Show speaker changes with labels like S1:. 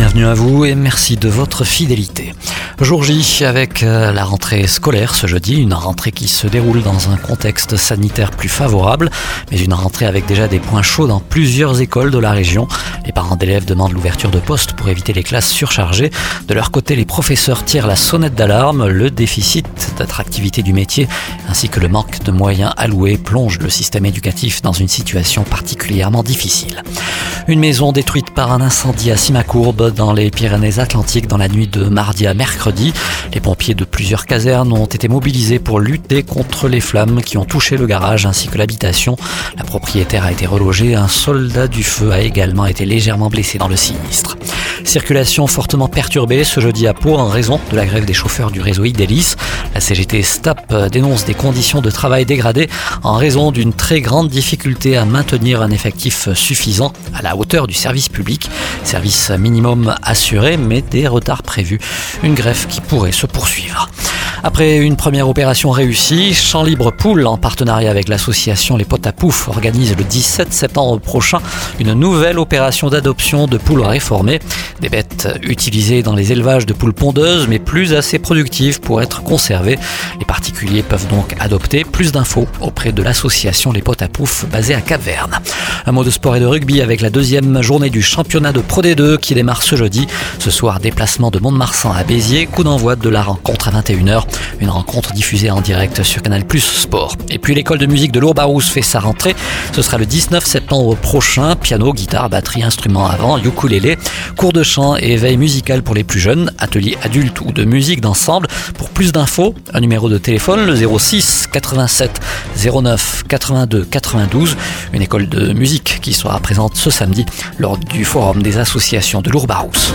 S1: Bienvenue à vous et merci de votre fidélité. Jour J avec euh, la rentrée scolaire ce jeudi, une rentrée qui se déroule dans un contexte sanitaire plus favorable, mais une rentrée avec déjà des points chauds dans plusieurs écoles de la région. Les parents d'élèves demandent l'ouverture de postes pour éviter les classes surchargées. De leur côté, les professeurs tirent la sonnette d'alarme. Le déficit d'attractivité du métier ainsi que le manque de moyens alloués plonge le système éducatif dans une situation particulièrement difficile. Une maison détruite par un incendie à Simacourbe dans les Pyrénées-Atlantiques dans la nuit de mardi à mercredi. Les pompiers de plusieurs casernes ont été mobilisés pour lutter contre les flammes qui ont touché le garage ainsi que l'habitation. La propriétaire a été relogée. Un soldat du feu a également été légèrement blessé dans le sinistre. Circulation fortement perturbée ce jeudi à Pau en raison de la grève des chauffeurs du réseau Idélis. La CGT STAP dénonce des conditions de travail dégradées en raison d'une très grande difficulté à maintenir un effectif suffisant à la hauteur du service public. Service minimum assuré mais des retards prévus. Une grève qui pourrait se poursuivre. Après une première opération réussie, Champ Libre Poule, en partenariat avec l'association Les Potes à Pouf, organise le 17 septembre prochain une nouvelle opération d'adoption de poules réformées. Des bêtes utilisées dans les élevages de poules pondeuses, mais plus assez productives pour être conservées. Les particuliers peuvent donc adopter plus d'infos auprès de l'association Les Potes à Pouf, basée à Cap-Verne. Un mot de sport et de rugby avec la deuxième journée du championnat de Pro D2 qui démarre ce jeudi. Ce soir, déplacement de Mont-de-Marsan à Béziers, coup d'envoi de la rencontre à 21h. Une rencontre diffusée en direct sur Canal Plus Sport. Et puis l'école de musique de Lourbarousse fait sa rentrée. Ce sera le 19 septembre prochain. Piano, guitare, batterie, instruments avant, ukulélé, cours de chant et éveil musical pour les plus jeunes, atelier adulte ou de musique d'ensemble. Pour plus d'infos, un numéro de téléphone, le 06 87 09 82 92. Une école de musique qui sera présente ce samedi lors du forum des associations de Lourbarousse.